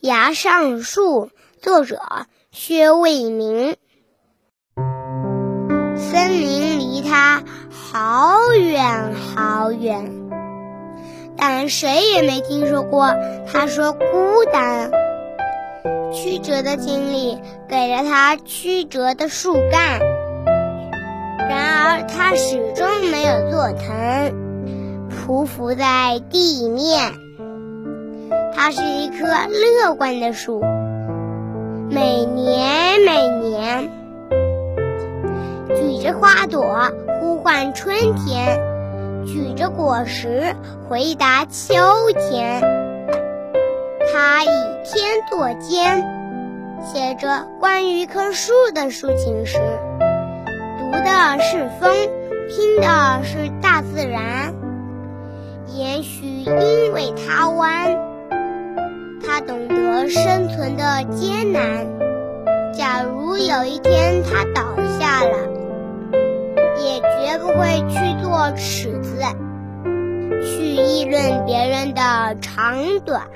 崖上树，作者薛卫民。森林离他好远好远，但谁也没听说过他说孤单。曲折的经历给了他曲折的树干，然而他始终没有做疼，匍匐在地面。它是一棵乐观的树，每年每年举着花朵呼唤春天，举着果实回答秋天。它以天作笺，写着关于一棵树的抒情诗，读的是风，听的是大自然。也许因为它。懂得生存的艰难。假如有一天他倒下了，也绝不会去做尺子，去议论别人的长短。